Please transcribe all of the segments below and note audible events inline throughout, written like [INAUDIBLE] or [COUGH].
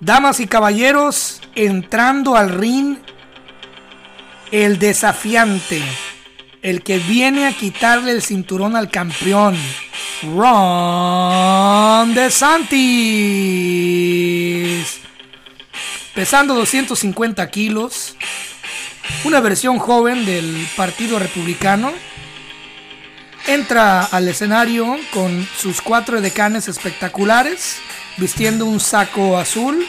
Damas y caballeros, entrando al ring, el desafiante, el que viene a quitarle el cinturón al campeón, Ron DeSantis. Pesando 250 kilos, una versión joven del Partido Republicano, entra al escenario con sus cuatro decanes espectaculares vistiendo un saco azul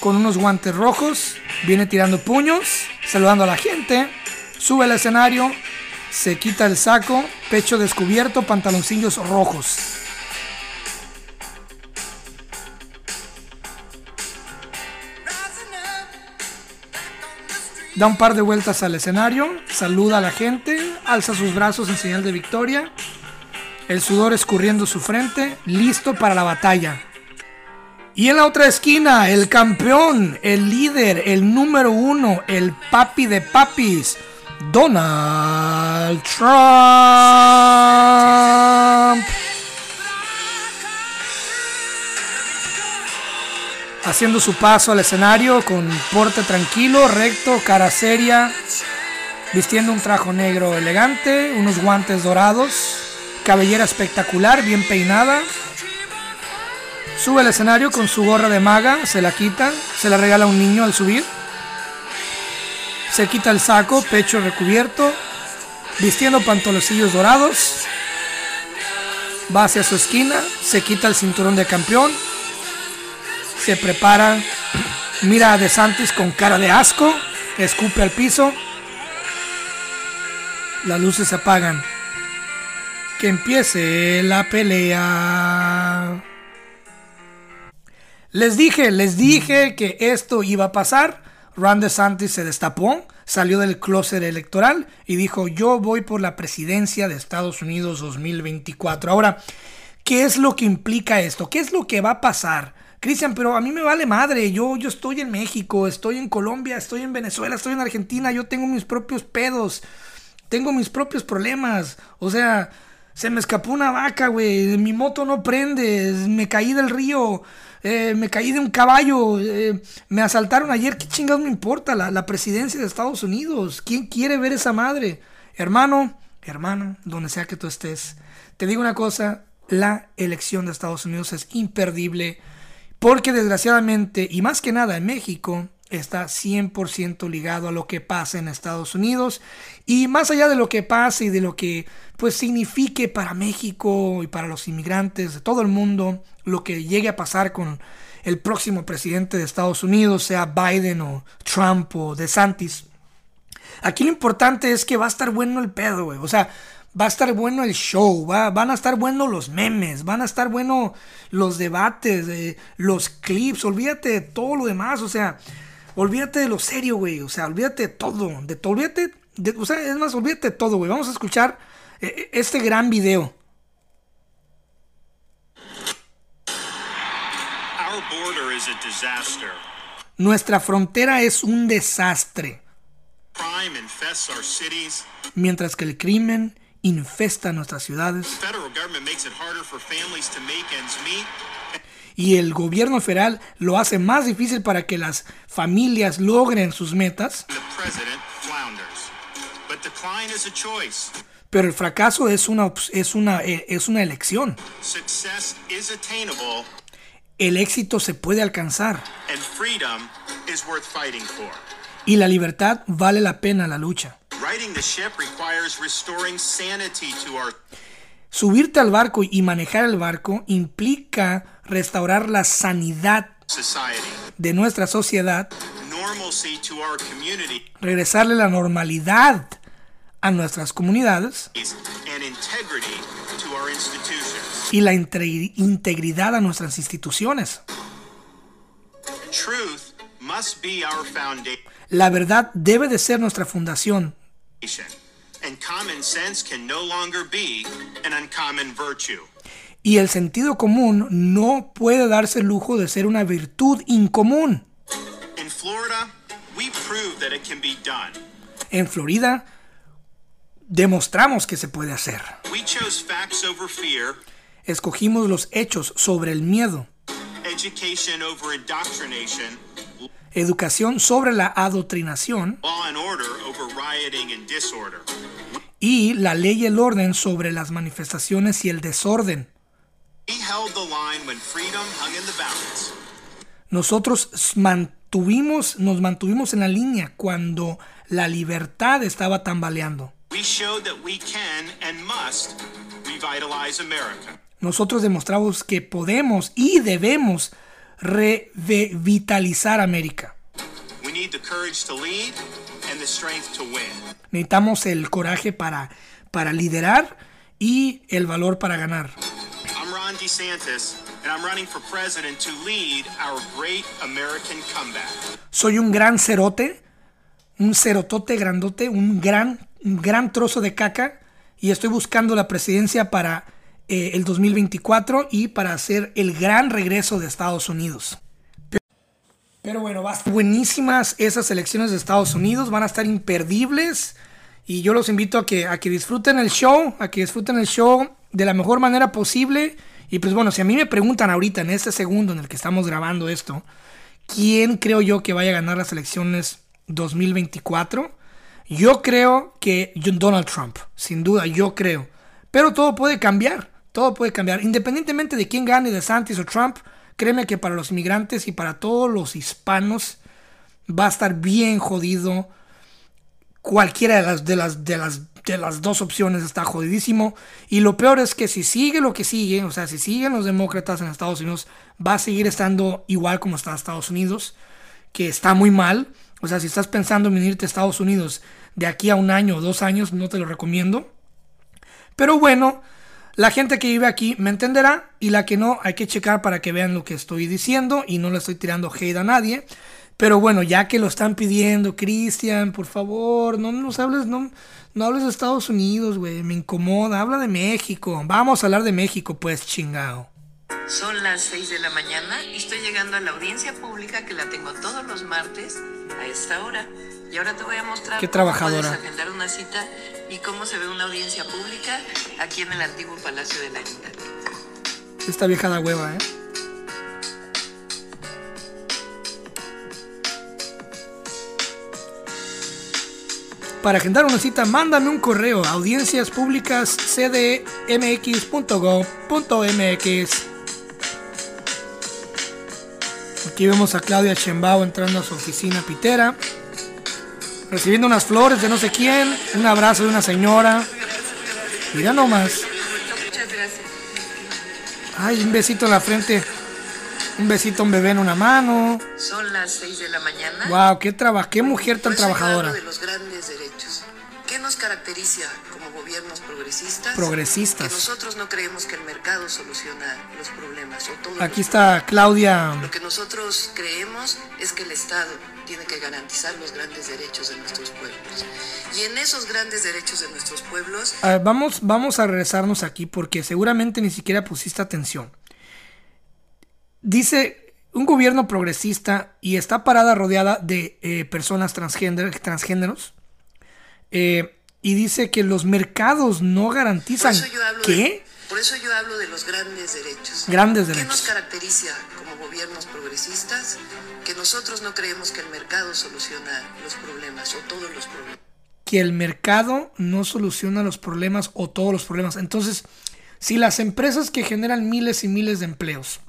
con unos guantes rojos, viene tirando puños, saludando a la gente, sube al escenario, se quita el saco, pecho descubierto, pantaloncillos rojos. Da un par de vueltas al escenario, saluda a la gente, alza sus brazos en señal de victoria, el sudor escurriendo su frente, listo para la batalla. Y en la otra esquina, el campeón, el líder, el número uno, el papi de papis, Donald Trump. Haciendo su paso al escenario con porte tranquilo, recto, cara seria, vistiendo un trajo negro elegante, unos guantes dorados, cabellera espectacular, bien peinada, Sube al escenario con su gorra de maga, se la quita, se la regala a un niño al subir. Se quita el saco, pecho recubierto, vistiendo pantaloncillos dorados. Va hacia su esquina, se quita el cinturón de campeón, se prepara, mira a De Santis con cara de asco, escupe al piso. Las luces se apagan. Que empiece la pelea. Les dije, les dije que esto iba a pasar. Ron DeSantis se destapó, salió del closet electoral y dijo, yo voy por la presidencia de Estados Unidos 2024. Ahora, ¿qué es lo que implica esto? ¿Qué es lo que va a pasar? Cristian, pero a mí me vale madre. Yo, yo estoy en México, estoy en Colombia, estoy en Venezuela, estoy en Argentina. Yo tengo mis propios pedos. Tengo mis propios problemas. O sea, se me escapó una vaca, güey. Mi moto no prende. Me caí del río. Eh, me caí de un caballo, eh, me asaltaron ayer, ¿qué chingados me importa? La, la, presidencia de Estados Unidos, ¿quién quiere ver esa madre? Hermano, hermano, donde sea que tú estés, te digo una cosa, la elección de Estados Unidos es imperdible, porque desgraciadamente, y más que nada en México, está 100% ligado a lo que pasa en Estados Unidos y más allá de lo que pase y de lo que pues signifique para México y para los inmigrantes de todo el mundo lo que llegue a pasar con el próximo presidente de Estados Unidos, sea Biden o Trump o DeSantis. Aquí lo importante es que va a estar bueno el pedo, güey. O sea, va a estar bueno el show, va, van a estar buenos los memes, van a estar buenos los debates, eh, los clips, olvídate de todo lo demás, o sea, olvídate de lo serio, güey. O sea, olvídate de todo. De todo, olvídate. De, o sea, es más, olvídate de todo, güey. Vamos a escuchar eh, eh, este gran video. Nuestra frontera es un desastre. Mientras que el crimen infesta nuestras ciudades y el gobierno federal lo hace más difícil para que las familias logren sus metas. Pero el fracaso es una, es una, eh, es una elección. El éxito se puede alcanzar. Y la libertad vale la pena la lucha. Subirte al barco y manejar el barco implica restaurar la sanidad de nuestra sociedad, regresarle la normalidad a nuestras comunidades. Y la integridad a nuestras instituciones. La verdad debe de ser nuestra fundación y el sentido común no puede darse el lujo de ser una virtud incomún. En Florida demostramos que se puede hacer. We chose facts over fear, Escogimos los hechos sobre el miedo, education over indoctrination, educación sobre la adoctrinación y la ley y el orden sobre las manifestaciones y el desorden. Nosotros mantuvimos, nos mantuvimos en la línea cuando la libertad estaba tambaleando. We showed that we can and must revitalize America. Nosotros demostramos que podemos y debemos revitalizar América. We need the courage to lead and the strength to win. Necesitamos el coraje para, para liderar y el valor para ganar. I'm Ron DeSantis, and I'm running for president to lead our great American comeback. Soy un gran cerote, un cerotote grandote, un gran, un gran trozo de caca y estoy buscando la presidencia para eh, el 2024 y para hacer el gran regreso de Estados Unidos. Pero, bueno, va a estar buenísimas esas elecciones de Estados Unidos, van a estar imperdibles y yo los invito a que, a que disfruten el show, a que disfruten el show de la mejor manera posible. Y pues bueno, si a mí me preguntan ahorita, en este segundo en el que estamos grabando esto, ¿quién creo yo que vaya a ganar las elecciones 2024? Yo creo que Donald Trump, sin duda, yo creo. Pero todo puede cambiar, todo puede cambiar. Independientemente de quién gane, de Santis o Trump, créeme que para los inmigrantes y para todos los hispanos va a estar bien jodido. Cualquiera de las, de las, de las, de las dos opciones está jodidísimo. Y lo peor es que si sigue lo que sigue, o sea, si siguen los demócratas en Estados Unidos, va a seguir estando igual como está Estados Unidos, que está muy mal. O sea, si estás pensando en venirte a Estados Unidos de aquí a un año o dos años, no te lo recomiendo. Pero bueno, la gente que vive aquí me entenderá y la que no, hay que checar para que vean lo que estoy diciendo y no le estoy tirando hate a nadie. Pero bueno, ya que lo están pidiendo, Cristian, por favor, no nos hables, no, no hables de Estados Unidos, güey, me incomoda, habla de México. Vamos a hablar de México, pues, chingado. Son las 6 de la mañana y estoy llegando a la audiencia pública que la tengo todos los martes a esta hora. Y ahora te voy a mostrar Qué cómo trabajadora. puedes agendar una cita y cómo se ve una audiencia pública aquí en el antiguo Palacio del Ayuntamiento. Esta vieja da hueva, ¿eh? Para agendar una cita, mándame un correo a audienciaspublicascdmx.gov.mx. Aquí vemos a Claudia Chembao entrando a su oficina pitera, recibiendo unas flores de no sé quién, un abrazo de una señora. Mira nomás. Muchas gracias. Ay, un besito en la frente. Un besito a un bebé en una mano. Son las 6 de la mañana. Wow, qué traba, qué mujer tan yo trabajadora. de los grandes derechos. ¿Qué nos caracteriza como gobiernos progresistas? Progresistas. Que nosotros no creemos que el mercado soluciona los problemas o todos Aquí está Claudia. Lo que nosotros creemos es que el Estado tiene que garantizar los grandes derechos de nuestros pueblos. Y en esos grandes derechos de nuestros pueblos, A ver, vamos, vamos a regresarnos aquí porque seguramente ni siquiera pusiste atención. Dice un gobierno progresista y está parada rodeada de eh, personas transgénero- transgéneros. eh, y dice que los mercados no por garantizan. eso yo hablo ¿Qué? de, por eso yo hablo de los grandes derechos. Grandes ¿Qué derechos. nos caracteriza como gobiernos progresistas? Que nosotros no creemos que el mercado soluciona los problemas o todos los problemas. que el mercado no soluciona los problemas o todos los problemas. Entonces, si las empresas que generan miles y miles de empleos,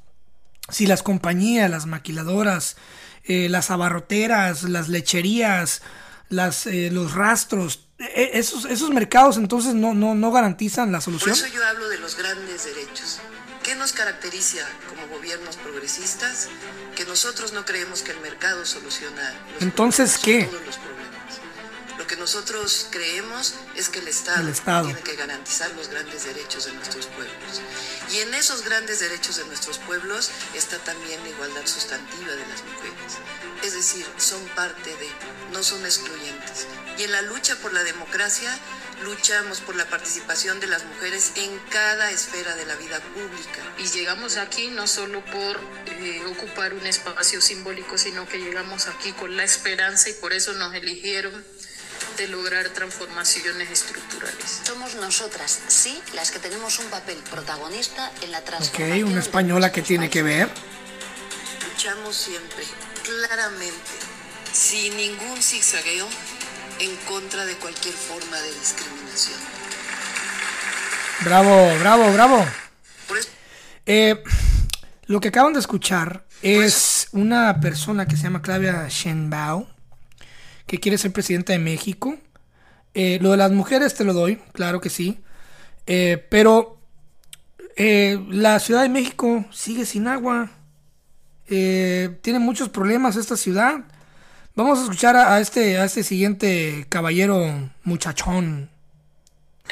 si las compañías, las maquiladoras, eh, las abarroteras, las lecherías, las, eh, los rastros, esos, esos mercados entonces no, no, no garantizan la Por solución. eso yo hablo de los grandes derechos. ¿Qué nos caracteriza como gobiernos progresistas? Que nosotros no creemos que el mercado soluciona los Entonces, ¿qué? todos los problemas. Lo que nosotros creemos es que el Estado, El Estado. tiene que garantizar los grandes derechos de nuestros pueblos. Y en esos grandes derechos de nuestros pueblos está también la igualdad sustantiva de las mujeres. Es decir, son parte de, no son excluyentes. Y en la lucha por la democracia, luchamos por la participación de las mujeres en cada esfera de la vida pública. Y llegamos aquí no solo por eh, ocupar un espacio simbólico, sino que llegamos aquí con la esperanza y por eso nos eligieron de lograr transformaciones estructurales. Somos nosotras, sí, las que tenemos un papel protagonista en la Ok, transformación. una de española que tiene que ver. Luchamos siempre, claramente, sin ningún zigzagueo, en contra de cualquier forma de discriminación. Bravo, bravo, bravo. Eh, lo que acaban de escuchar es una persona que se llama Claudia Sheinbaum, que quiere ser presidenta de México. Eh, lo de las mujeres te lo doy, claro que sí. Eh, pero la Ciudad de México sigue sin agua. Tiene muchos problemas esta ciudad. Vamos a escuchar a, a este, a este siguiente caballero muchachón.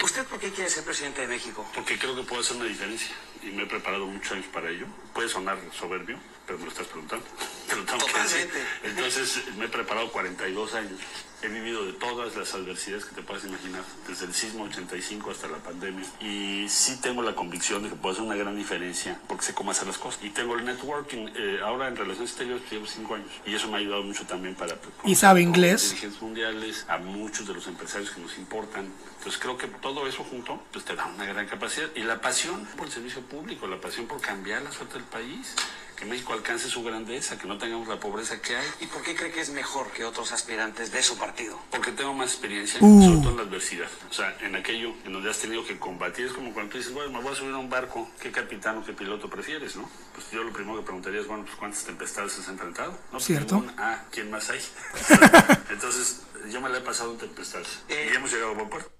¿Usted por qué quiere ser presidente de México? Porque creo que puedo hacer una diferencia y me he preparado muchos años para ello. Puede sonar soberbio, pero me lo estás preguntando. [LAUGHS] Te lo tengo que decir. Totalmente. Entonces me he preparado 42 años. He vivido de todas las adversidades que te puedas imaginar, desde el sismo 85 hasta la pandemia. Y sí tengo la convicción de que puedo hacer una gran diferencia porque sé cómo hacer las cosas. Y tengo el networking. eh, ahora en relaciones exteriores llevo 5 años. Y eso me ha ayudado mucho también para... Y sabe inglés. dirigentes mundiales, a muchos de los empresarios que nos importan. Entonces creo que todo eso junto pues te da una gran capacidad. Y la pasión por el servicio público, la pasión por cambiar la suerte del país, que México alcance su grandeza, que no tengamos la pobreza que hay. ¿Y por qué cree que es mejor que otros aspirantes de su partido? Porque tengo más experiencia, Uh. sobre todo en la adversidad. O sea, en aquello en donde has tenido que combatir. Es como cuando tú dices, bueno, me voy a subir a un barco. ¿Qué capitán o qué piloto prefieres, no? Pues yo lo primero que preguntaría es, bueno, pues ¿cuántas tempestades has enfrentado? No, pues Cierto. ninguna. Ah, ¿quién más hay? [LAUGHS] Entonces, yo me la he pasado en tempestades. Y hemos llegado a buen puerto.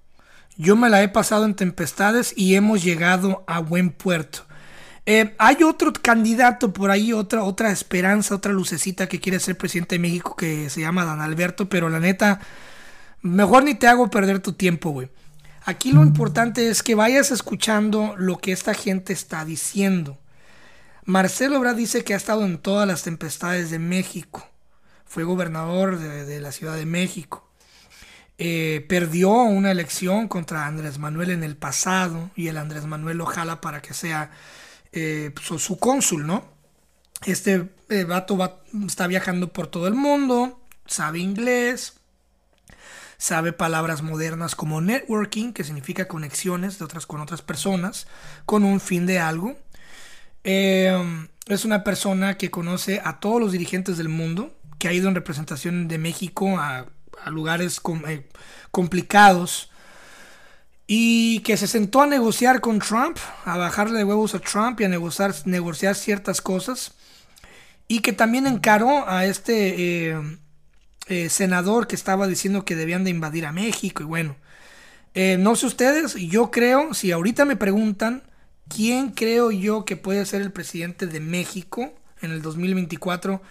Yo me la he pasado en tempestades y hemos llegado a buen puerto. Eh, hay otro candidato por ahí, otra, otra esperanza, otra lucecita que quiere ser presidente de México que se llama Dan Alberto, pero la neta, mejor ni te hago perder tu tiempo, güey. Aquí lo importante es que vayas escuchando lo que esta gente está diciendo. Marcelo Ebrard dice que ha estado en todas las tempestades de México. Fue gobernador de, de la Ciudad de México. Eh, perdió una elección contra Andrés Manuel en el pasado y el Andrés Manuel lo jala para que sea eh, su, su cónsul, ¿no? Este eh, vato va- está viajando por todo el mundo, sabe inglés, sabe palabras modernas como networking, que significa conexiones de otras con otras personas, con un fin de algo. Eh, es una persona que conoce a todos los dirigentes del mundo, que ha ido en representación de México a, lugares eh, complicados y que se sentó a negociar con Trump, a bajarle de huevos a Trump y a negociar, negociar ciertas cosas y que también encaró a este eh, eh, senador que estaba diciendo que debían de invadir a México y bueno, eh, no sé ustedes, yo creo, si ahorita me preguntan, ¿quién creo yo que puede ser el presidente de México en el 2024?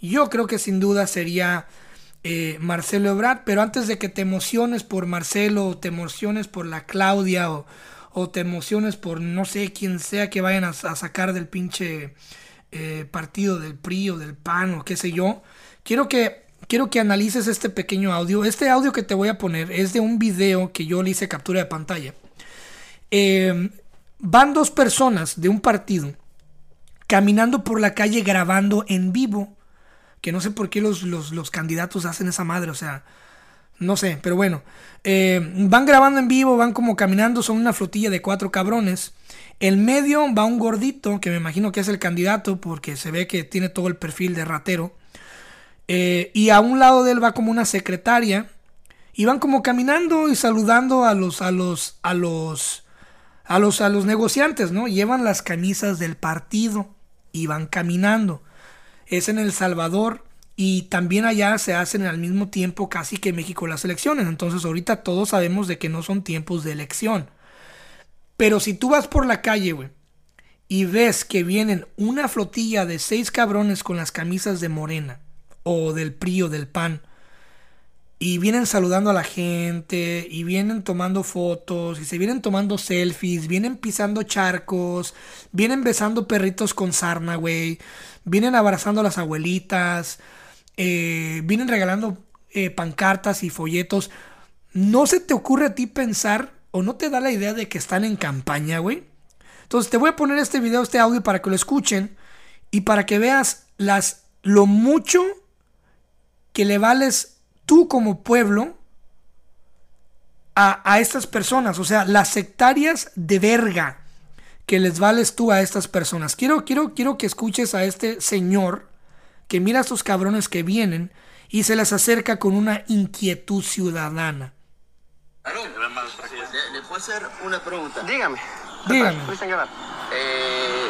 Yo creo que sin duda sería eh, Marcelo Ebrard, pero antes de que te emociones por Marcelo, o te emociones por la Claudia, o, o te emociones por no sé quién sea que vayan a, sacar del pinche eh, partido del PRI o del PAN o qué sé yo, quiero que quiero que analices este pequeño audio. Este audio que te voy a poner es de un video que yo le hice captura de pantalla. Eh, van dos personas de un partido caminando por la calle grabando en vivo. Que no sé por qué los, los, los candidatos hacen esa madre, o sea, no sé, pero bueno. Eh, van grabando en vivo, van como caminando, son una flotilla de cuatro cabrones. En medio va un gordito, que me imagino que es el candidato, porque se ve que tiene todo el perfil de ratero. Eh, y a un lado de él va como una secretaria. Y van como caminando y saludando a los, a los, a los, a los, a los negociantes, ¿no? Llevan las camisas del partido y van caminando. Es en El Salvador y también allá se hacen al mismo tiempo casi que México las elecciones. Entonces ahorita todos sabemos de que no son tiempos de elección. Pero si tú vas por la calle, güey, y ves que vienen una flotilla de seis cabrones con las camisas de Morena o del PRI o del PAN y vienen saludando a la gente y vienen tomando fotos y se vienen tomando selfies, vienen pisando charcos, vienen besando perritos con sarna, güey, vienen abrazando a las abuelitas, eh, vienen regalando eh, pancartas y folletos. ¿No se te ocurre a ti pensar o no te da la idea de que están en campaña, güey? Entonces te voy a poner este video, este audio para que lo escuchen y para que veas las lo mucho que le vales tú como pueblo a, a estas personas. O sea, las sectarias de verga que les vales tú a estas personas. Quiero, quiero, quiero que escuches a este señor que mira a estos cabrones que vienen y se les acerca con una inquietud ciudadana. ¿Le, le puedo hacer una pregunta? Dígame. Dígame. Eh,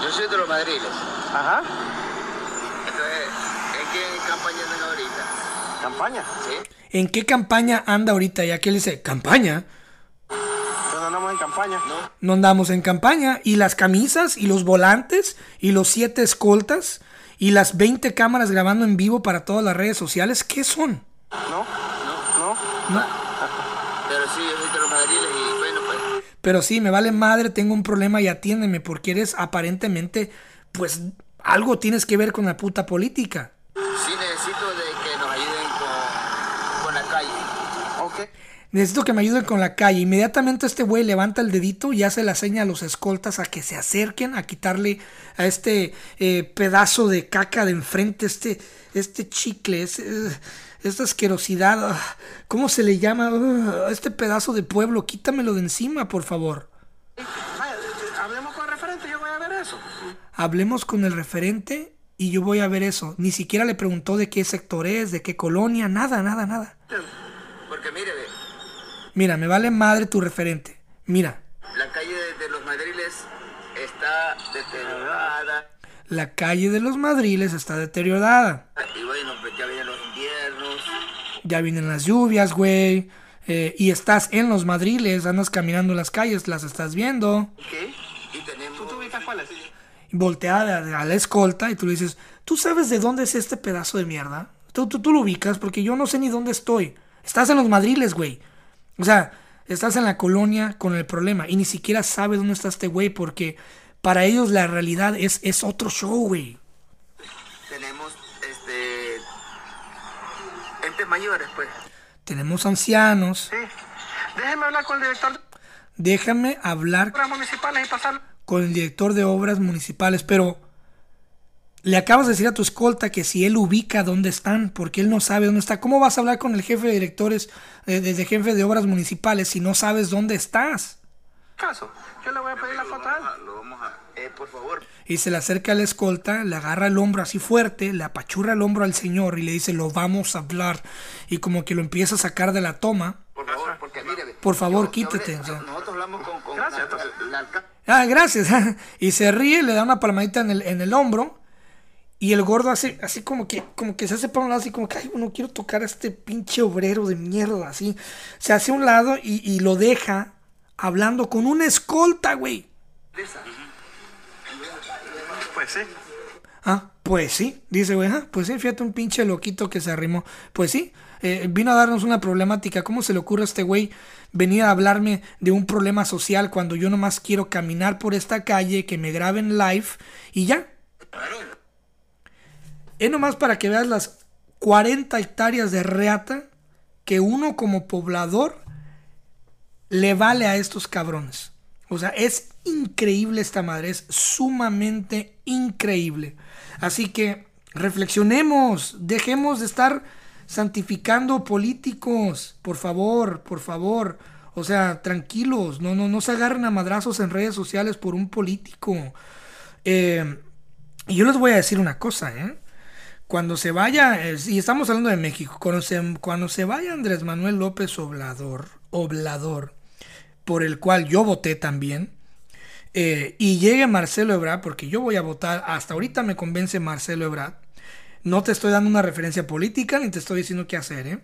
yo soy de los madriles. Ajá. Entonces, ¿en qué campaña andan ahorita? ¿Campaña? ¿Sí? ¿En qué campaña anda ahorita? Y aquel dice, ¿campaña? Pero andamos en campaña. No. No andamos en campaña. ¿Y las camisas? ¿Y los volantes? ¿Y los siete escoltas? ¿Y las 20 cámaras grabando en vivo para todas las redes sociales? ¿Qué son? ¿No? ¿No? No. Pero sí, yo soy de los madriles y bueno, pues. Pero sí, me vale madre, tengo un problema y atiéndeme porque eres aparentemente, pues, algo tienes que ver con la puta política. Sí necesito de que nos ayuden con, con la calle. Ok. Necesito que me ayuden con la calle. Inmediatamente este güey levanta el dedito y hace la seña a los escoltas a que se acerquen a quitarle a este eh, pedazo de caca de enfrente, este, este chicle, esta asquerosidad. ah, ¿Cómo se le llama? Ah, este pedazo de pueblo, quítamelo de encima, por favor. Hablemos con el referente, yo voy a ver eso. Hablemos con el referente y yo voy a ver eso. Ni siquiera le preguntó de qué sector es, de qué colonia, nada, nada, nada. Porque mire, ve, Mira, me vale madre tu referente. Mira, la calle de, de los madriles está deteriorada. la calle de los Madriles está deteriorada. Y bueno, pues ya vienen los inviernos. Ya vienen las lluvias, güey. Eh, y estás en los Madriles, andas caminando en las calles, las estás viendo. ¿Qué? Y tenemos... ¿Tú te ubicas cuál es? Y voltea a la, a la escolta y tú le dices, ¿tú sabes de dónde es este pedazo de mierda? Tú, tú, tú lo ubicas porque yo no sé ni dónde estoy. Estás en los Madriles, güey. O sea, estás en la colonia con el problema y ni siquiera sabes dónde está este güey porque para ellos la realidad es, es otro show, güey. Tenemos, este... Entes mayores, pues. Tenemos ancianos. Sí. Déjeme hablar con el director Déjame hablar municipales y pasar. Con el director de obras municipales, pero le acabas de decir a tu escolta que si él ubica dónde están, porque él no sabe dónde está. ¿Cómo vas a hablar con el jefe de directores, eh, de, de jefe de obras municipales, si no sabes dónde estás? Caso. Yo le voy a pedir la foto a él. Lo vamos a... Eh, por favor. Y se le acerca a la escolta, le agarra el hombro así fuerte, le apachurra el hombro al señor y le dice, lo vamos a hablar. Y como que lo empieza a sacar de la toma. Por favor, porque mire... Por favor, yo- quítate, hablamos con... con Gracias, la- la Ah, gracias. y se ríe, le da una palmadita en el, en el hombro. Y el gordo hace así como que, como que se hace para un lado, así como que, ay, no quiero tocar a este pinche obrero de mierda, así. Se hace a un lado y, y lo deja hablando con una escolta, güey. Pues sí. Ah, pues sí, dice, güey, ah, pues sí, fíjate un pinche loquito que se arrimó. Pues sí, eh, vino a darnos una problemática. ¿Cómo se le ocurre a este güey venir a hablarme de un problema social cuando yo nomás quiero caminar por esta calle, que me graben live y ya? Es nomás para que veas las 40 hectáreas de reata que uno como poblador le vale a estos cabrones. O sea, es increíble esta madre, es sumamente increíble. Así que reflexionemos, dejemos de estar santificando políticos, por favor, por favor. O sea, tranquilos, no, no, no se agarren a madrazos en redes sociales por un político. Eh, y yo les voy a decir una cosa, ¿eh? Cuando se vaya, eh, y estamos hablando de México, cuando se, cuando se vaya Andrés Manuel López Oblador, Oblador, por el cual yo voté también, eh, y llegue Marcelo Ebrard, porque yo voy a votar, hasta ahorita me convence Marcelo Ebrard, no te estoy dando una referencia política ni te estoy diciendo qué hacer, ¿eh?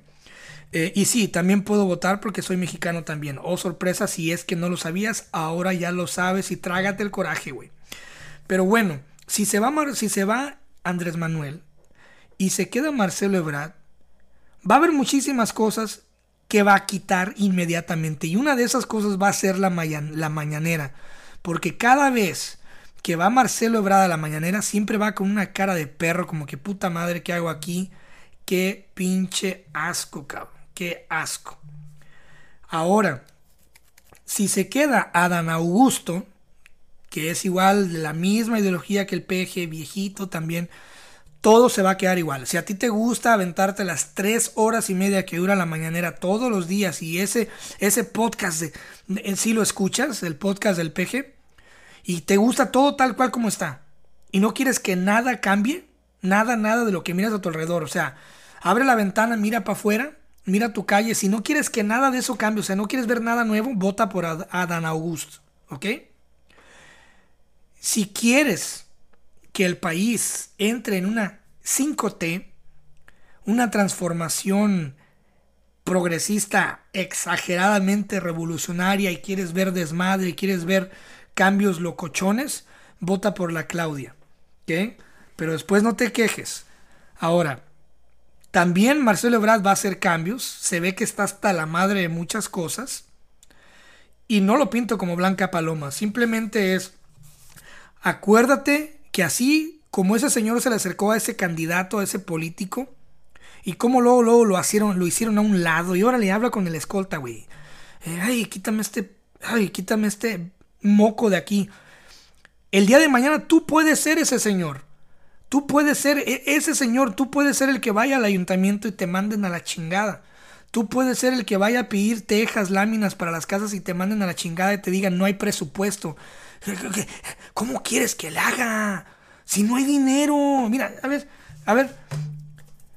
Eh, y sí, también puedo votar porque soy mexicano también. Oh, sorpresa, si es que no lo sabías, ahora ya lo sabes y trágate el coraje, güey. Pero bueno, si se va, Mar- si se va Andrés Manuel y se queda Marcelo Ebrard, va a haber muchísimas cosas que va a quitar inmediatamente. Y una de esas cosas va a ser la, la mañanera. Porque cada vez que va Marcelo Ebrard a la mañanera, siempre va con una cara de perro, como que puta madre, ¿qué hago aquí? Qué pinche asco, cabrón. Qué asco. Ahora, si se queda Adán Augusto, que es igual de la misma ideología que el PG viejito también, todo se va a quedar igual. Si a ti te gusta aventarte las tres horas y media que dura la mañanera todos los días y ese, ese podcast, de, en sí lo escuchas, el podcast del peje, y te gusta todo tal cual como está, y no quieres que nada cambie, nada, nada de lo que miras a tu alrededor, o sea, abre la ventana, mira para afuera, mira tu calle, si no quieres que nada de eso cambie, o sea, no quieres ver nada nuevo, vota por Adán August, ¿ok? Si quieres que el país entre en una 5T, una transformación progresista exageradamente revolucionaria y quieres ver desmadre y quieres ver cambios locochones, vota por la Claudia. ¿ok? Pero después no te quejes. Ahora, también Marcelo Ebrard va a hacer cambios. Se ve que está hasta la madre de muchas cosas. Y no lo pinto como Blanca Paloma. Simplemente es, acuérdate que así como ese señor se le acercó a ese candidato, a ese político, y cómo luego, luego lo, hicieron, lo hicieron a un lado, y ahora le habla con el escolta, güey. Eh, ay, quítame este, ay, quítame este moco de aquí. El día de mañana tú puedes ser ese señor. Tú puedes ser e, ese señor, tú puedes ser el que vaya al ayuntamiento y te manden a la chingada. Tú puedes ser el que vaya a pedir tejas, láminas para las casas y te manden a la chingada y te digan no hay presupuesto. ¿Cómo quieres que le haga? Si no hay dinero. Mira, a ver, a ver.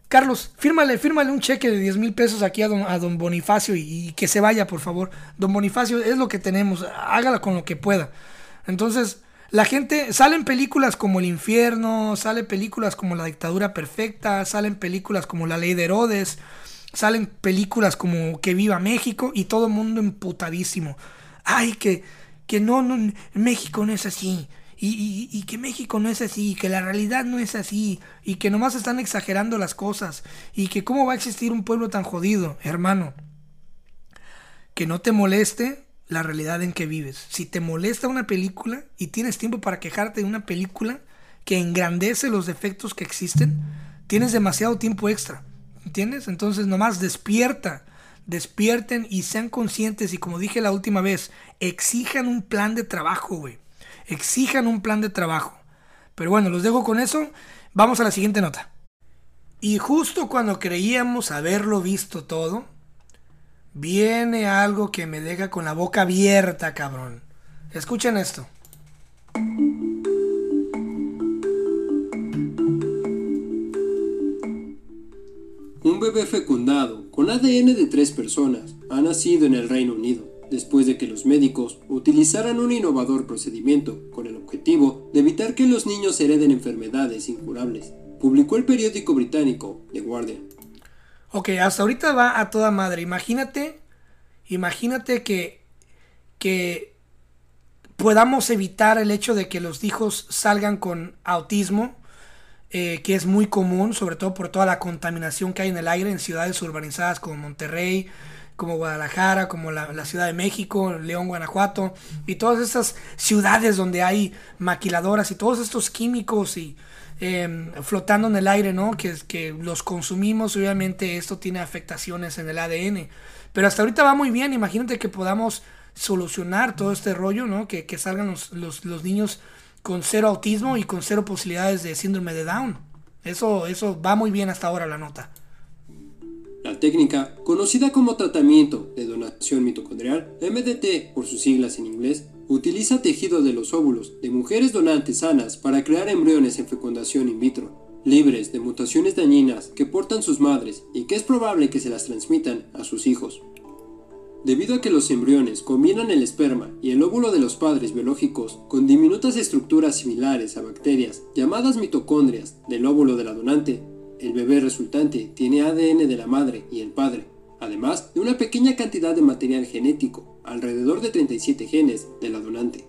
Carlos, fírmale, fírmale un cheque de 10 mil pesos aquí a don, a don Bonifacio y, que se vaya, por favor. Don Bonifacio es lo que tenemos, hágala con lo que pueda. Entonces, la gente, salen películas como El Infierno, salen películas como La Dictadura Perfecta, salen películas como La Ley de Herodes, salen películas como Que Viva México y todo el mundo emputadísimo. Ay, que, que no, no, México no es así y, que México no es así, que la realidad no es así, y que nomás están exagerando las cosas, y que cómo va a existir un pueblo tan jodido, hermano. Que no te moleste la realidad en que vives. Si te molesta una película y tienes tiempo para quejarte de una película que engrandece los defectos que existen, tienes demasiado tiempo extra. ¿Entiendes? Entonces nomás despierta, despierten y sean conscientes y como dije la última vez, exijan un plan de trabajo, güey exijan un plan de trabajo. Pero bueno, los dejo con eso. Vamos a la siguiente nota. Y justo cuando creíamos haberlo visto todo, viene algo que me deja con la boca abierta, cabrón. Escuchen esto. Un bebé fecundado con ADN de tres personas ha nacido en el Reino Unido después de que los médicos utilizaran un innovador procedimiento con el objetivo de evitar que los niños hereden enfermedades incurables, publicó el periódico británico The Guardian. Ok, hasta ahorita va a toda madre. Imagínate, imagínate que, que podamos evitar el hecho de que los hijos salgan con autismo, eh, que es muy común, sobre todo por toda la contaminación que hay en el aire en ciudades urbanizadas como Monterrey, como Guadalajara, como la, Ciudad de México, León, Guanajuato, y todas esas ciudades donde hay maquiladoras y todos estos químicos y em, flotando en el aire, ¿no? Que, que los consumimos, obviamente esto tiene afectaciones en el ADN. Pero hasta ahorita va muy bien, imagínate que podamos solucionar todo este rollo, ¿no? Que, salgan los, los, niños con cero autismo y con cero posibilidades de síndrome de Down. Eso, eso va muy bien hasta ahora la nota. La técnica, conocida como tratamiento de donación mitocondrial, MDT por sus siglas en inglés, utiliza tejido de los óvulos de mujeres donantes sanas para crear embriones en fecundación in vitro, libres de mutaciones dañinas que portan sus madres y que es probable que se las transmitan a sus hijos. Debido a que los embriones combinan el esperma y el óvulo de los padres biológicos con diminutas estructuras similares a bacterias llamadas mitocondrias del óvulo de la donante, el bebé resultante tiene ADN de la madre y el padre, además de una pequeña cantidad de material genético, alrededor de 37 genes de la donante.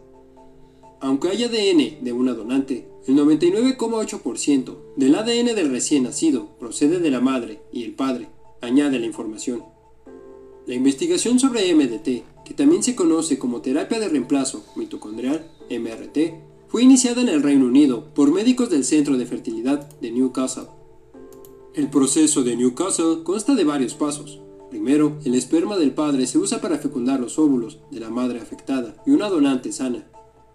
Aunque hay ADN de una donante, el 99,8% del ADN del recién nacido procede de la madre y el padre, añade la información. La investigación sobre MDT, que también se conoce como terapia de reemplazo mitocondrial, MRT, fue iniciada en el Reino Unido por médicos del Centro de Fertilidad de Newcastle el proceso de Newcastle consta de varios pasos. Primero, el esperma del padre se usa para fecundar los óvulos de la madre afectada y una donante sana.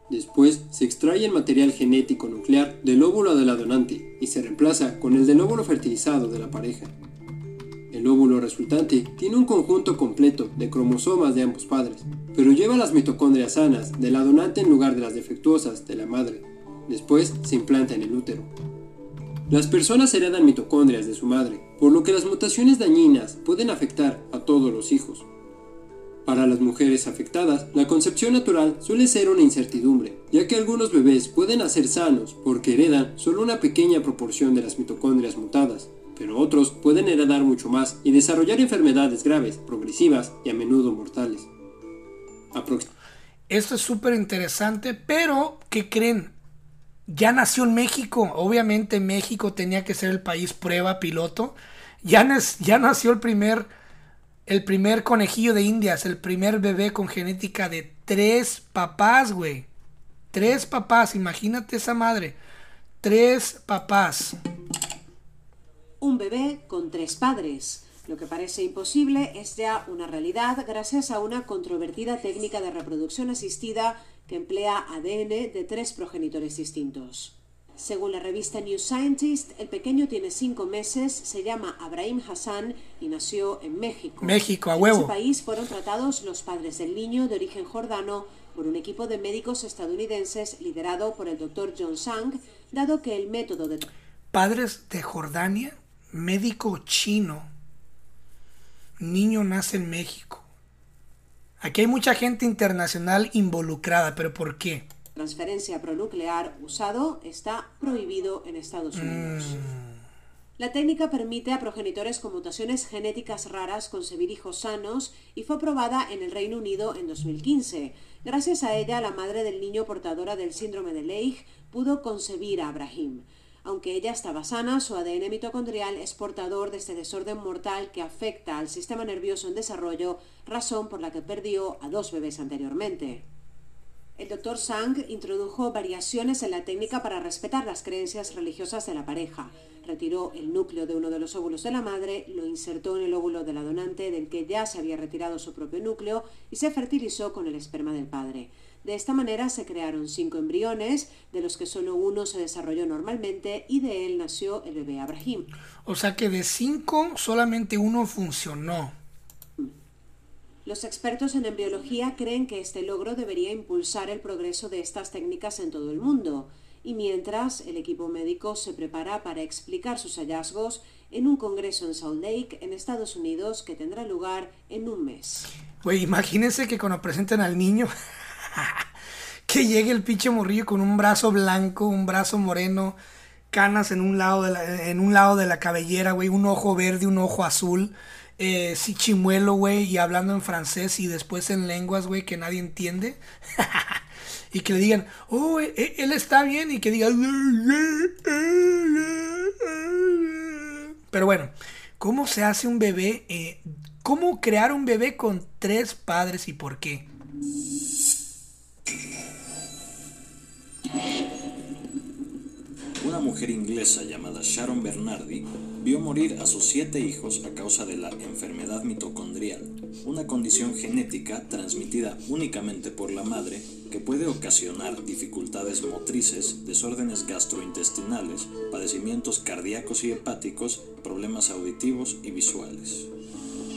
Después se extrae el material genético nuclear del óvulo de la donante y se reemplaza con el del óvulo fertilizado de la pareja. El óvulo resultante tiene un conjunto completo de cromosomas de ambos padres, pero lleva las mitocondrias sanas de la donante en lugar de las defectuosas de la madre. Después se implanta en el útero. Las personas heredan mitocondrias de su madre, por lo que las mutaciones dañinas pueden afectar a todos los hijos. Para las mujeres afectadas, la concepción natural suele ser una incertidumbre, ya que algunos bebés pueden nacer sanos porque heredan solo una pequeña proporción de las mitocondrias mutadas, pero otros pueden heredar mucho más y desarrollar enfermedades graves, progresivas y a menudo mortales. Esto es súper interesante, pero ¿qué creen? Ya nació en México. Obviamente México tenía que ser el país prueba piloto. Ya, ya nació el primer el primer conejillo de indias, el primer bebé con genética de tres papás, güey. Tres papás, imagínate esa madre. Tres papás. Un bebé con tres padres. Lo que parece imposible es ya una realidad gracias a una controvertida técnica de reproducción asistida que emplea ADN de tres progenitores distintos. Según la revista New Scientist, el pequeño tiene cinco meses, se llama Abrahim Hassan y nació en México. México, a huevo. En ese país fueron tratados los padres del niño de origen jordano por un equipo de médicos estadounidenses liderado por el doctor John Sang, dado que el método de... Padres de Jordania, médico chino, niño nace en México. Aquí hay mucha gente internacional involucrada, pero ¿por qué? transferencia pronuclear usado está prohibido en Estados Unidos. La técnica permite a progenitores con mutaciones genéticas raras concebir hijos sanos y fue aprobada en el Reino Unido en 2015. Gracias a ella, la madre del niño portadora del síndrome de Leigh pudo concebir a Abraham. Aunque ella estaba sana, su ADN mitocondrial es portador de este desorden mortal que afecta al sistema nervioso en desarrollo, razón por la que perdió a dos bebés anteriormente. El doctor Sang introdujo variaciones en la técnica para respetar las creencias religiosas de la pareja. Retiró el núcleo de uno de los óvulos de la madre, lo insertó en el óvulo de la donante del que ya se había retirado su propio núcleo y se fertilizó con el esperma del padre. De esta manera se crearon cinco embriones, de los que solo uno se desarrolló normalmente y de él nació el bebé Abraham. O sea que de cinco solamente uno funcionó. Los expertos en embriología creen que este logro debería impulsar el progreso de estas técnicas en todo el mundo, y mientras el equipo médico se prepara para explicar sus hallazgos en un congreso en Salt Lake, en Estados Unidos, que tendrá lugar en un mes. Güey, imagínense que cuando presenten al niño, [LAUGHS] que llegue el pinche morrillo con un brazo blanco, un brazo moreno, canas en un lado de la, en un lado de la cabellera, güey, un ojo verde, un ojo azul eh, sí chimuelo, güey, y hablando en francés y después en lenguas, güey, que nadie entiende. [LAUGHS] y que le digan, oh, eh, eh, él está bien, y que diga... Pero bueno, ¿cómo se hace un bebé? Eh, ¿Cómo crear un bebé con tres padres y por qué? Una mujer inglesa llamada Sharon Bernardi vio morir a sus siete hijos a causa de la enfermedad mitocondrial, una condición genética transmitida únicamente por la madre que puede ocasionar dificultades motrices, desórdenes gastrointestinales, padecimientos cardíacos y hepáticos, problemas auditivos y visuales.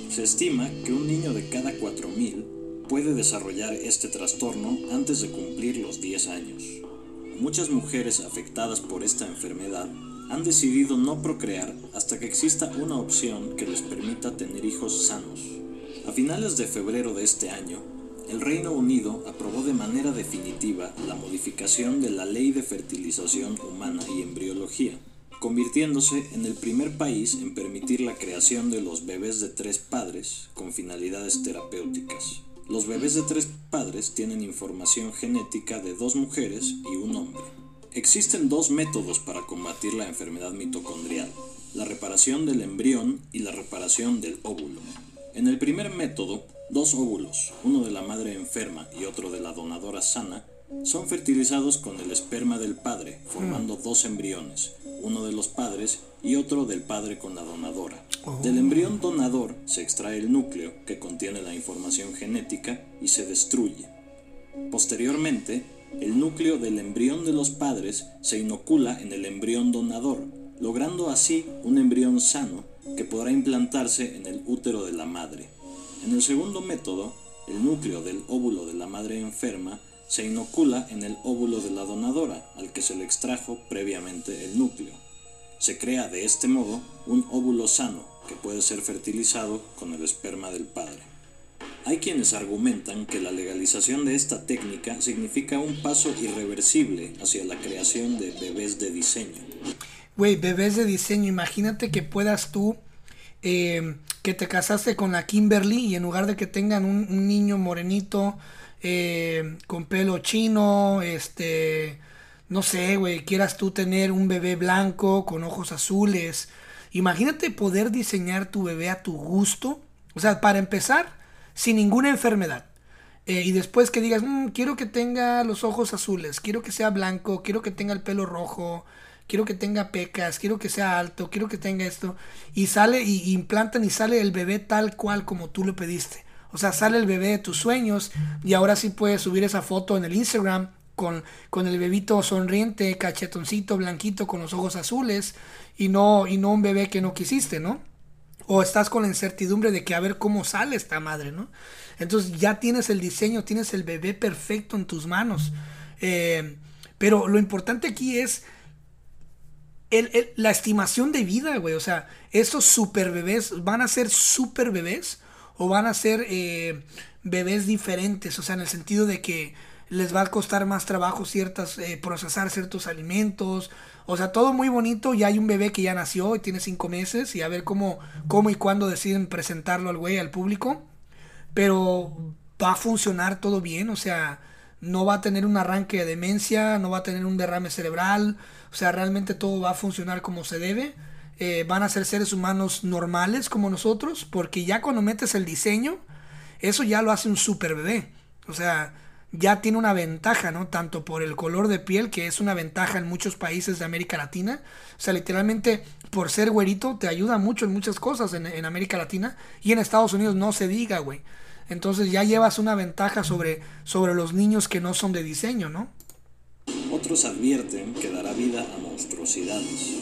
Se estima que un niño de cada 4.000 puede desarrollar este trastorno antes de cumplir los 10 años. Muchas mujeres afectadas por esta enfermedad han decidido no procrear hasta que exista una opción que les permita tener hijos sanos. A finales de febrero de este año, el Reino Unido aprobó de manera definitiva la modificación de la Ley de Fertilización Humana y Embriología, convirtiéndose en el primer país en permitir la creación de los bebés de tres padres con finalidades terapéuticas. Los bebés de tres padres tienen información genética de dos mujeres y un hombre. Existen dos métodos para combatir la enfermedad mitocondrial, la reparación del embrión y la reparación del óvulo. En el primer método, dos óvulos, uno de la madre enferma y otro de la donadora sana, son fertilizados con el esperma del padre, formando dos embriones, uno de los padres y otro del padre con la donadora. Del embrión donador se extrae el núcleo que contiene la información genética y se destruye. Posteriormente, el núcleo del embrión de los padres se inocula en el embrión donador, logrando así un embrión sano que podrá implantarse en el útero de la madre. En el segundo método, el núcleo del óvulo de la madre enferma se inocula en el óvulo de la donadora, al que se le extrajo previamente el núcleo. Se crea de este modo un óvulo sano que puede ser fertilizado con el esperma del padre. Hay quienes argumentan que la legalización de esta técnica significa un paso irreversible hacia la creación de bebés de diseño. Güey, bebés de diseño, imagínate que puedas tú, eh, que te casaste con la Kimberly y en lugar de que tengan un, niño morenito, eh, con pelo chino, este, no sé, güey, quieras tú tener un bebé blanco con ojos azules. Imagínate poder diseñar tu bebé a tu gusto. O sea, para empezar, sin ninguna enfermedad. Eh, y después que digas, mm, quiero que tenga los ojos azules, quiero que sea blanco, quiero que tenga el pelo rojo, quiero que tenga pecas, quiero que sea alto, quiero que tenga esto. Y sale y, implantan y sale el bebé tal cual como tú lo pediste. O sea, sale el bebé de tus sueños y ahora sí puedes subir esa foto en el Instagram con, con el bebito sonriente, cachetoncito, blanquito, con los ojos azules y no, y no un bebé que no quisiste, ¿no? O estás con la incertidumbre de que a ver cómo sale esta madre, ¿no? Entonces ya tienes el diseño, tienes el bebé perfecto en tus manos. Eh, pero lo importante aquí es la estimación de vida, güey. O sea, estos super bebés van a ser super bebés o van a ser eh, bebés diferentes, o sea, en el sentido de que les va a costar más trabajo ciertas, eh, procesar ciertos alimentos, o sea, todo muy bonito, ya hay un bebé que ya nació y tiene cinco meses y a ver cómo, cómo y cuándo deciden presentarlo al güey, al público, pero va a funcionar todo bien, o sea, no va a tener un arranque de demencia, no va a tener un derrame cerebral, o sea, realmente todo va a funcionar como se debe eh, van a ser seres humanos normales como nosotros, porque ya cuando metes el diseño, eso ya lo hace un super bebé. O sea, ya tiene una ventaja, ¿no? Tanto por el color de piel, que es una ventaja en muchos países de América Latina. O sea, literalmente por ser güerito te ayuda mucho en muchas cosas en, América Latina. Y en Estados Unidos no se diga, güey. Entonces ya llevas una ventaja sobre, sobre los niños que no son de diseño, ¿no? Otros advierten que dará vida a monstruosidades.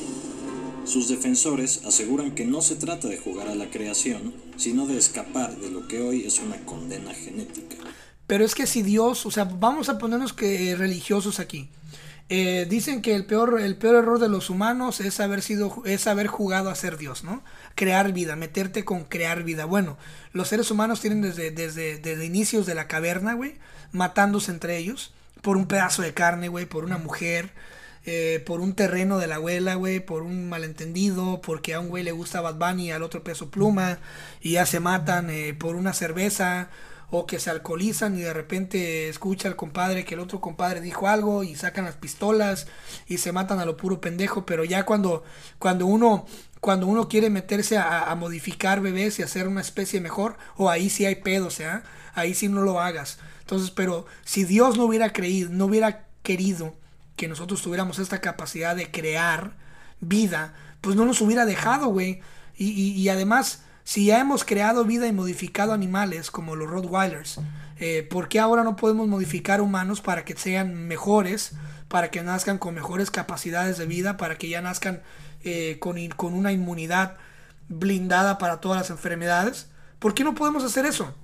Sus defensores aseguran que no se trata de jugar a la creación, sino de escapar de lo que hoy es una condena genética. Pero es que si Dios, o sea, vamos a ponernos que religiosos aquí. Eh, dicen que el peor, el peor error de los humanos es haber sido, es haber jugado a ser Dios, ¿no? Crear vida, meterte con crear vida. Bueno, los seres humanos tienen desde, desde, desde inicios de la caverna, güey, matándose entre ellos por un pedazo de carne, güey, por una mujer, eh, por un terreno de la abuela, güey, por un malentendido, porque a un güey le gusta Bad Bunny al otro peso pluma, y ya se matan eh, por una cerveza, o que se alcoholizan y de repente escucha al compadre que el otro compadre dijo algo y sacan las pistolas y se matan a lo puro pendejo, pero ya cuando, cuando uno cuando uno quiere meterse a, modificar bebés y hacer una especie mejor, o ahí sí hay pedo, o sea, ahí sí no lo hagas. Entonces, pero si Dios no hubiera creído, no hubiera querido que nosotros tuviéramos esta capacidad de crear vida, pues no nos hubiera dejado, güey. Y, además, si ya hemos creado vida y modificado animales como los Rottweilers, eh, ¿por qué ahora no podemos modificar humanos para que sean mejores, para que nazcan con mejores capacidades de vida, para que ya nazcan eh, con, con una inmunidad blindada para todas las enfermedades? ¿Por qué no podemos hacer eso?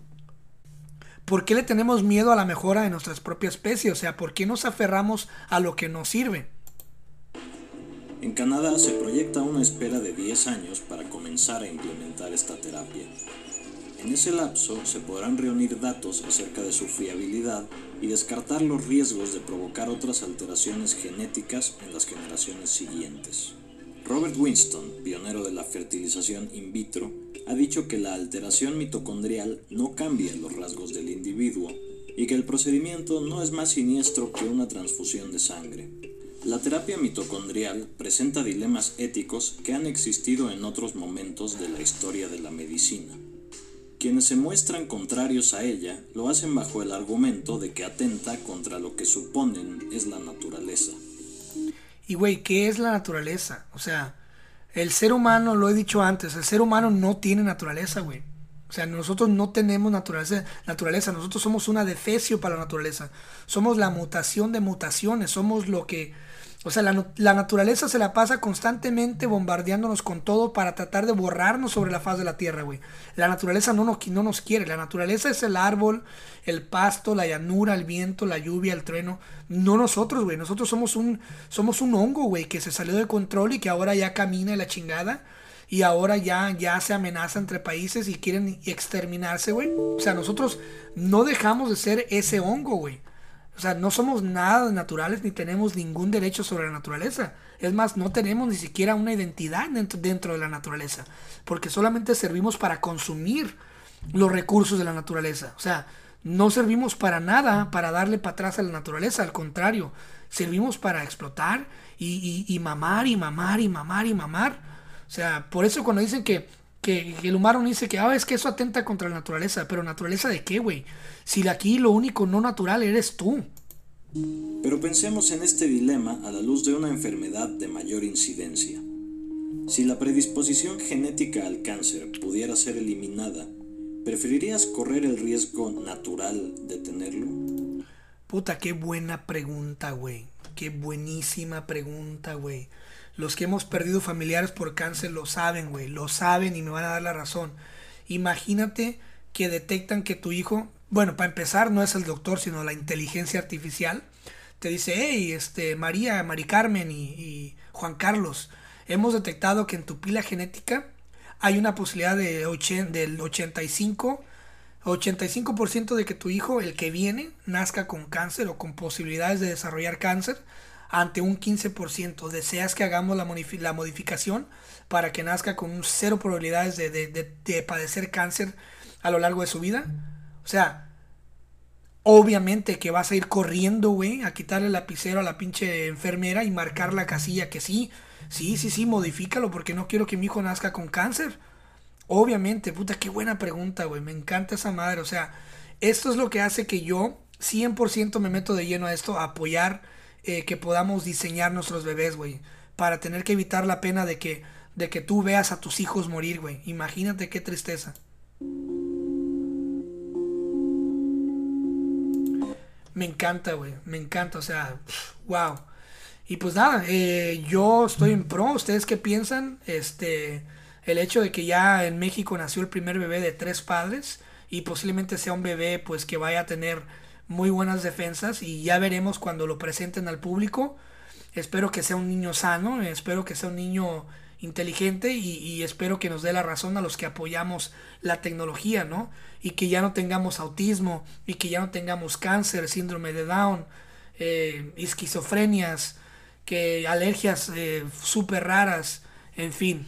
¿Por qué le tenemos miedo a la mejora de nuestras propias especies? O sea, ¿por qué nos aferramos a lo que nos sirve? En Canadá se proyecta una espera de 10 años para a implementar esta terapia. En ese lapso se podrán reunir datos acerca de su fiabilidad y descartar los riesgos de provocar otras alteraciones genéticas en las generaciones siguientes. Robert Winston, pionero de la fertilización in vitro, ha dicho que la alteración mitocondrial no cambia los rasgos del individuo y que el procedimiento no es más siniestro que una transfusión de sangre. La terapia mitocondrial presenta dilemas éticos que han existido en otros momentos de la historia de la medicina. Quienes se muestran contrarios a ella lo hacen bajo el argumento de que atenta contra lo que suponen es la naturaleza. Y güey, ¿qué es la naturaleza? O sea, el ser humano, lo he dicho antes, el ser humano no tiene naturaleza, güey. O sea, nosotros no tenemos naturaleza, naturaleza, nosotros somos una defecio para la naturaleza. Somos la mutación de mutaciones, somos lo que... O sea, la, la, naturaleza se la pasa constantemente bombardeándonos con todo para tratar de borrarnos sobre la faz de la tierra, güey. La naturaleza no nos, no nos quiere. La naturaleza es el árbol, el pasto, la llanura, el viento, la lluvia, el trueno. No nosotros, güey. Nosotros somos un, somos un hongo, güey, que se salió de control y que ahora ya camina la chingada y ahora ya, ya se amenaza entre países y quieren exterminarse, güey. O sea, nosotros no dejamos de ser ese hongo, güey. O sea, no somos nada naturales ni tenemos ningún derecho sobre la naturaleza. Es más, no tenemos ni siquiera una identidad dentro, dentro de la naturaleza. Porque solamente servimos para consumir los recursos de la naturaleza. O sea, no servimos para nada para darle para atrás a la naturaleza. Al contrario, servimos para explotar y, y, y mamar y mamar y mamar y mamar. O sea, por eso cuando dicen que, que, el humano dice que, ah, es que eso atenta contra la naturaleza. Pero naturaleza de qué, güey? Si aquí lo único no natural eres tú. Pero pensemos en este dilema a la luz de una enfermedad de mayor incidencia. Si la predisposición genética al cáncer pudiera ser eliminada, ¿preferirías correr el riesgo natural de tenerlo? Puta, qué buena pregunta, güey. Qué buenísima pregunta, güey. Los que hemos perdido familiares por cáncer lo saben, güey. Lo saben y me van a dar la razón. Imagínate que detectan que tu hijo, bueno, para empezar, no es el doctor, sino la inteligencia artificial. Te dice, hey, este, María, Mari Carmen y, Juan Carlos, hemos detectado que en tu pila genética hay una posibilidad de del 85 85% de que tu hijo, el que viene, nazca con cáncer o con posibilidades de desarrollar cáncer ante un 15%. ¿Deseas que hagamos la, la modificación para que nazca con cero probabilidades de, de, padecer cáncer a lo largo de su vida? O sea, obviamente que vas a ir corriendo, güey, a quitarle el lapicero a la pinche enfermera y marcar la casilla que sí, sí, sí, sí, modifícalo porque no quiero que mi hijo nazca con cáncer. Obviamente, puta, qué buena pregunta, güey, me encanta esa madre. O sea, esto es lo que hace que yo 100% me meto de lleno a esto, a apoyar eh, que podamos diseñar nuestros bebés, güey. Para tener que evitar la pena de que, de que tú veas a tus hijos morir, güey. Imagínate qué tristeza. Me encanta, güey. Me encanta, o sea, wow. Y pues nada, eh, yo estoy en pro. ¿Ustedes qué piensan? Este, el hecho de que ya en México nació el primer bebé de tres padres y posiblemente sea un bebé pues que vaya a tener muy buenas defensas y ya veremos cuando lo presenten al público. Espero que sea un niño sano, espero que sea un niño inteligente y, espero que nos dé la razón a los que apoyamos la tecnología, ¿no? Y que ya no tengamos autismo y que ya no tengamos cáncer, síndrome de Down, eh, esquizofrenias, que alergias eh, súper raras, en fin.